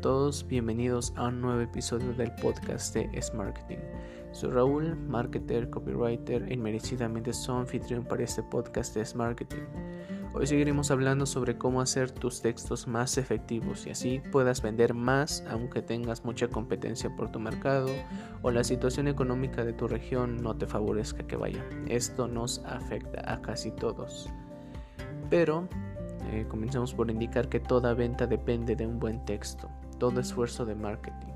todos, bienvenidos a un nuevo episodio del podcast de Es Marketing. Soy Raúl, marketer, copywriter e inmerecidamente su anfitrión para este podcast de Es Marketing. Hoy seguiremos hablando sobre cómo hacer tus textos más efectivos y así puedas vender más aunque tengas mucha competencia por tu mercado o la situación económica de tu región no te favorezca que vaya. Esto nos afecta a casi todos. Pero eh, comencemos por indicar que toda venta depende de un buen texto, todo esfuerzo de marketing.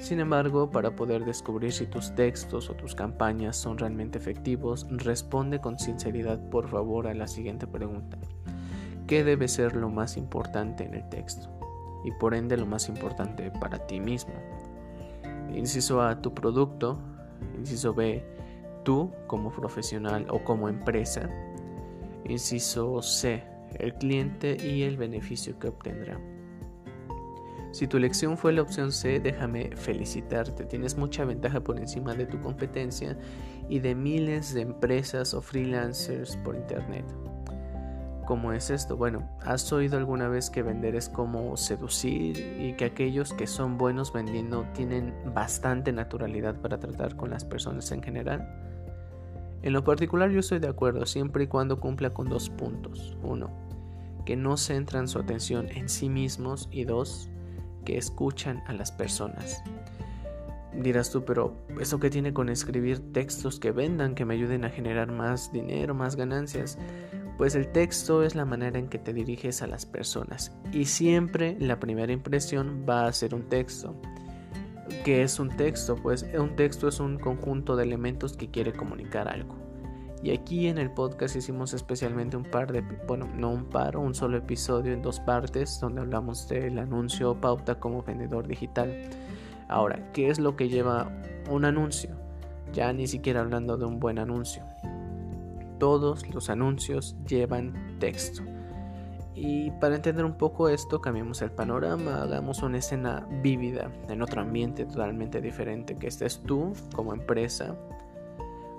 Sin embargo, para poder descubrir si tus textos o tus campañas son realmente efectivos, responde con sinceridad por favor a la siguiente pregunta. ¿Qué debe ser lo más importante en el texto? Y por ende lo más importante para ti mismo. Inciso A, tu producto. Inciso B, tú como profesional o como empresa. Inciso C, el cliente y el beneficio que obtendrá. Si tu elección fue la opción C, déjame felicitarte. Tienes mucha ventaja por encima de tu competencia y de miles de empresas o freelancers por internet. ¿Cómo es esto? Bueno, ¿has oído alguna vez que vender es como seducir y que aquellos que son buenos vendiendo tienen bastante naturalidad para tratar con las personas en general? En lo particular yo estoy de acuerdo siempre y cuando cumpla con dos puntos. Uno, que no centran su atención en sí mismos y dos, escuchan a las personas. Dirás tú, pero ¿eso qué tiene con escribir textos que vendan, que me ayuden a generar más dinero, más ganancias? Pues el texto es la manera en que te diriges a las personas y siempre la primera impresión va a ser un texto. ¿Qué es un texto? Pues un texto es un conjunto de elementos que quiere comunicar algo. Y aquí en el podcast hicimos especialmente un par de, bueno, no un par, un solo episodio en dos partes donde hablamos del anuncio pauta como vendedor digital. Ahora, ¿qué es lo que lleva un anuncio? Ya ni siquiera hablando de un buen anuncio. Todos los anuncios llevan texto. Y para entender un poco esto, cambiemos el panorama, hagamos una escena vívida, en otro ambiente totalmente diferente, que estés tú como empresa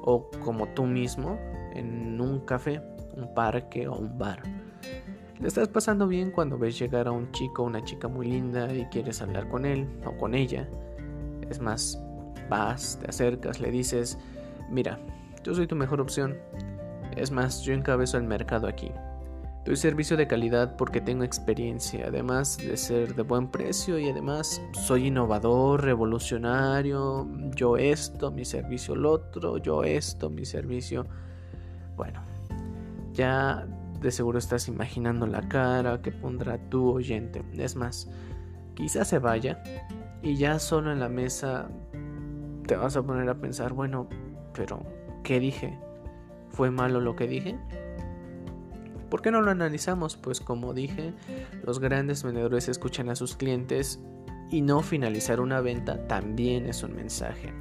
o como tú mismo en un café, un parque o un bar. Le estás pasando bien cuando ves llegar a un chico o una chica muy linda y quieres hablar con él o con ella. Es más, vas, te acercas, le dices, mira, yo soy tu mejor opción. Es más, yo encabezo el mercado aquí. Doy servicio de calidad porque tengo experiencia, además de ser de buen precio y además soy innovador, revolucionario, yo esto, mi servicio el otro, yo esto, mi servicio. Bueno, ya de seguro estás imaginando la cara que pondrá tu oyente. Es más, quizás se vaya y ya solo en la mesa te vas a poner a pensar, bueno, pero ¿qué dije? ¿Fue malo lo que dije? ¿Por qué no lo analizamos? Pues como dije, los grandes vendedores escuchan a sus clientes y no finalizar una venta también es un mensaje.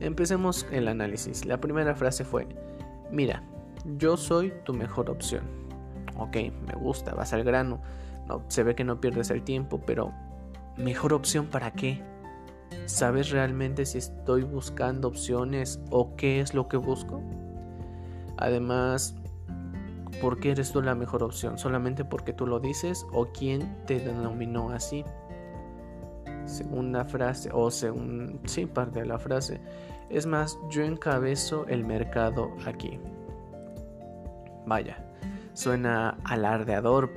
Empecemos el análisis. La primera frase fue, mira, yo soy tu mejor opción. Ok, me gusta, vas al grano. No, se ve que no pierdes el tiempo, pero ¿mejor opción para qué? ¿Sabes realmente si estoy buscando opciones o qué es lo que busco? Además, ¿Por qué eres tú la mejor opción? ¿Solamente porque tú lo dices o quién te denominó así? Segunda frase, o según, sí, parte de la frase. Es más, yo encabezo el mercado aquí. Vaya, suena alardeador,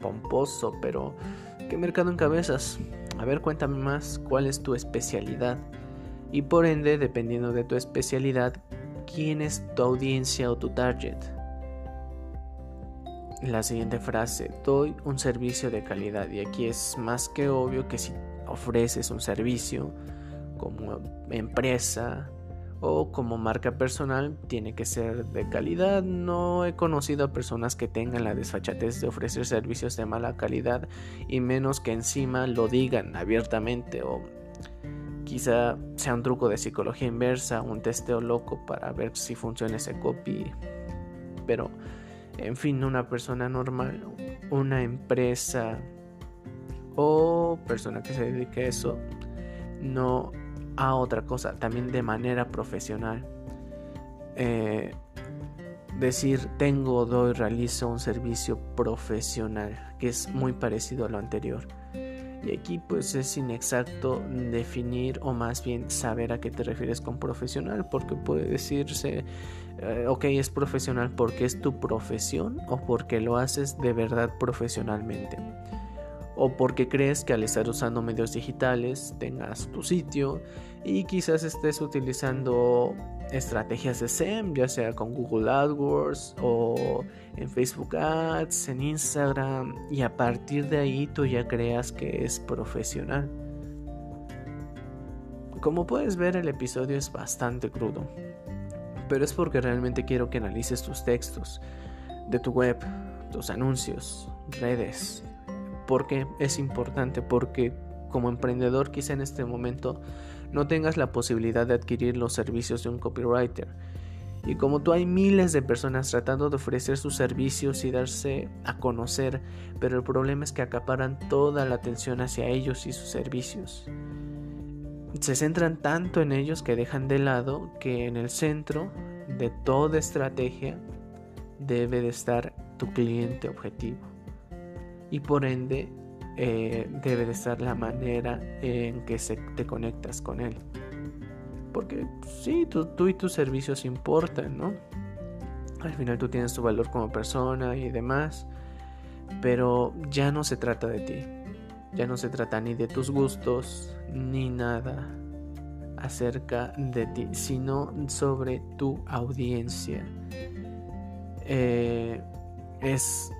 pomposo, pero ¿qué mercado encabezas? A ver, cuéntame más, ¿cuál es tu especialidad? Y por ende, dependiendo de tu especialidad, ¿quién es tu audiencia o tu target? La siguiente frase, doy un servicio de calidad y aquí es más que obvio que si ofreces un servicio como empresa o como marca personal tiene que ser de calidad. No he conocido a personas que tengan la desfachatez de ofrecer servicios de mala calidad y menos que encima lo digan abiertamente o quizá sea un truco de psicología inversa, un testeo loco para ver si funciona ese copy. Pero en fin, una persona normal, una empresa o persona que se dedique a eso, no a otra cosa, también de manera profesional. Eh, decir tengo, doy, realizo un servicio profesional, que es muy parecido a lo anterior. Y aquí pues es inexacto definir o más bien saber a qué te refieres con profesional, porque puede decirse, eh, ok, es profesional porque es tu profesión o porque lo haces de verdad profesionalmente. O porque crees que al estar usando medios digitales tengas tu sitio y quizás estés utilizando estrategias de SEM, ya sea con Google AdWords o en Facebook Ads, en Instagram, y a partir de ahí tú ya creas que es profesional. Como puedes ver, el episodio es bastante crudo, pero es porque realmente quiero que analices tus textos de tu web, tus anuncios, redes, porque es importante, porque como emprendedor quizá en este momento no tengas la posibilidad de adquirir los servicios de un copywriter. Y como tú hay miles de personas tratando de ofrecer sus servicios y darse a conocer, pero el problema es que acaparan toda la atención hacia ellos y sus servicios. Se centran tanto en ellos que dejan de lado que en el centro de toda estrategia debe de estar tu cliente objetivo. Y por ende eh, debe de ser la manera en que se, te conectas con él. Porque sí, tú, tú y tus servicios importan, ¿no? Al final tú tienes tu valor como persona y demás, pero ya no se trata de ti. Ya no se trata ni de tus gustos, ni nada acerca de ti, sino sobre tu audiencia. Eh, es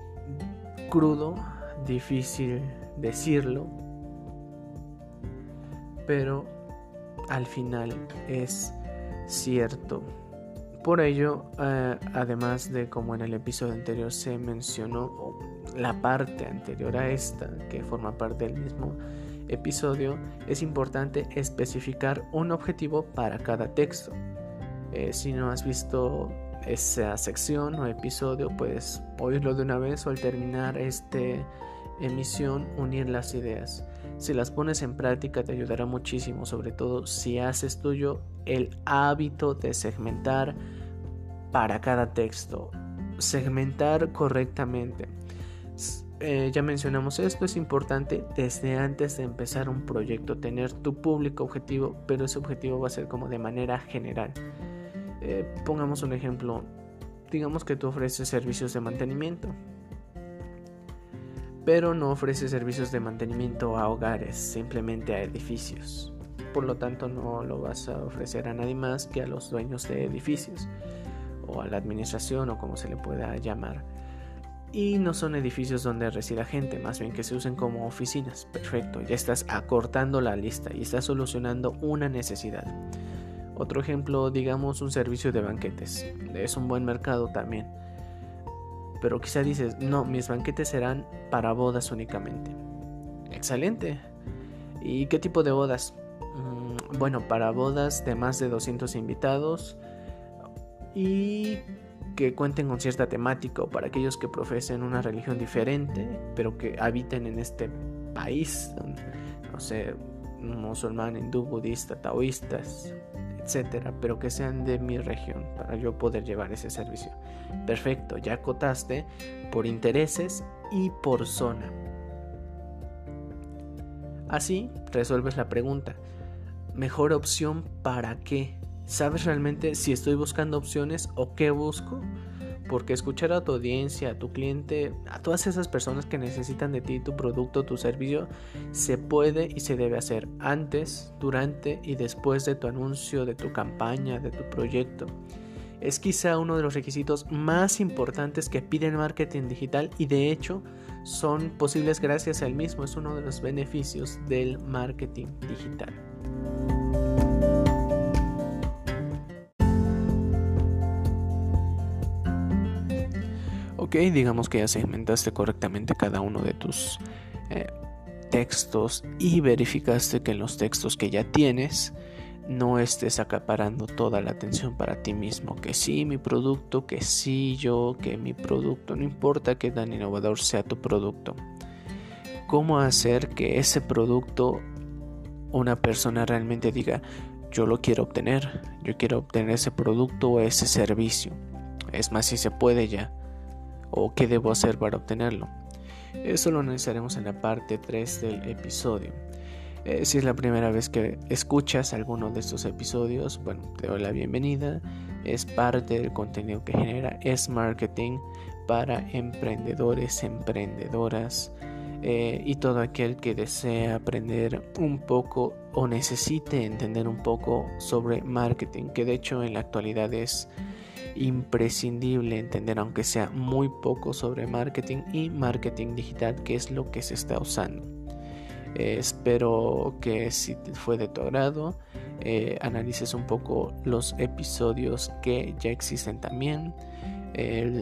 crudo, difícil decirlo, pero al final es cierto. Por ello, eh, además de como en el episodio anterior se mencionó la parte anterior a esta, que forma parte del mismo episodio, es importante especificar un objetivo para cada texto. Eh, si no has visto esa sección o episodio, puedes oírlo de una vez o al terminar este emisión unir las ideas. Si las pones en práctica te ayudará muchísimo, sobre todo si haces tuyo el hábito de segmentar para cada texto. Segmentar correctamente. Eh, ya mencionamos esto, es importante desde antes de empezar un proyecto, tener tu público objetivo, pero ese objetivo va a ser como de manera general. Eh, pongamos un ejemplo, digamos que tú ofreces servicios de mantenimiento pero no ofrece servicios de mantenimiento a hogares, simplemente a edificios. Por lo tanto, no lo vas a ofrecer a nadie más que a los dueños de edificios o a la administración o como se le pueda llamar. Y no son edificios donde resida gente, más bien que se usen como oficinas. Perfecto, ya estás acortando la lista y estás solucionando una necesidad. Otro ejemplo, digamos un servicio de banquetes. Es un buen mercado también pero quizá dices, no, mis banquetes serán para bodas únicamente. Excelente. ¿Y qué tipo de bodas? Mm, bueno, para bodas de más de 200 invitados y que cuenten con cierta temática o para aquellos que profesen una religión diferente, pero que habiten en este país, no sé, musulmán, hindú, budista, taoístas, pero que sean de mi región para yo poder llevar ese servicio. Perfecto, ya acotaste por intereses y por zona. Así resuelves la pregunta. ¿Mejor opción para qué? ¿Sabes realmente si estoy buscando opciones o qué busco? Porque escuchar a tu audiencia, a tu cliente, a todas esas personas que necesitan de ti, tu producto, tu servicio, se puede y se debe hacer antes, durante y después de tu anuncio, de tu campaña, de tu proyecto. Es quizá uno de los requisitos más importantes que pide el marketing digital y de hecho son posibles gracias al mismo. Es uno de los beneficios del marketing digital. Ok, digamos que ya segmentaste correctamente cada uno de tus eh, textos y verificaste que en los textos que ya tienes no estés acaparando toda la atención para ti mismo, que sí mi producto, que sí yo, que mi producto, no importa que tan innovador sea tu producto. ¿Cómo hacer que ese producto una persona realmente diga, yo lo quiero obtener, yo quiero obtener ese producto o ese servicio? Es más, si se puede ya o qué debo hacer para obtenerlo. Eso lo analizaremos en la parte 3 del episodio. Eh, si es la primera vez que escuchas alguno de estos episodios, bueno, te doy la bienvenida. Es parte del contenido que genera es marketing para emprendedores, emprendedoras eh, y todo aquel que desea aprender un poco o necesite entender un poco sobre marketing, que de hecho en la actualidad es imprescindible entender aunque sea muy poco sobre marketing y marketing digital, que es lo que se está usando. Eh, espero que si fue de tu agrado, eh, analices un poco los episodios que ya existen también,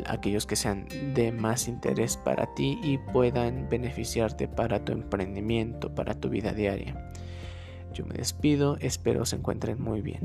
aquellos que sean de más interés para ti y puedan beneficiarte para tu emprendimiento, para tu vida diaria. Yo me despido, espero se encuentren muy bien.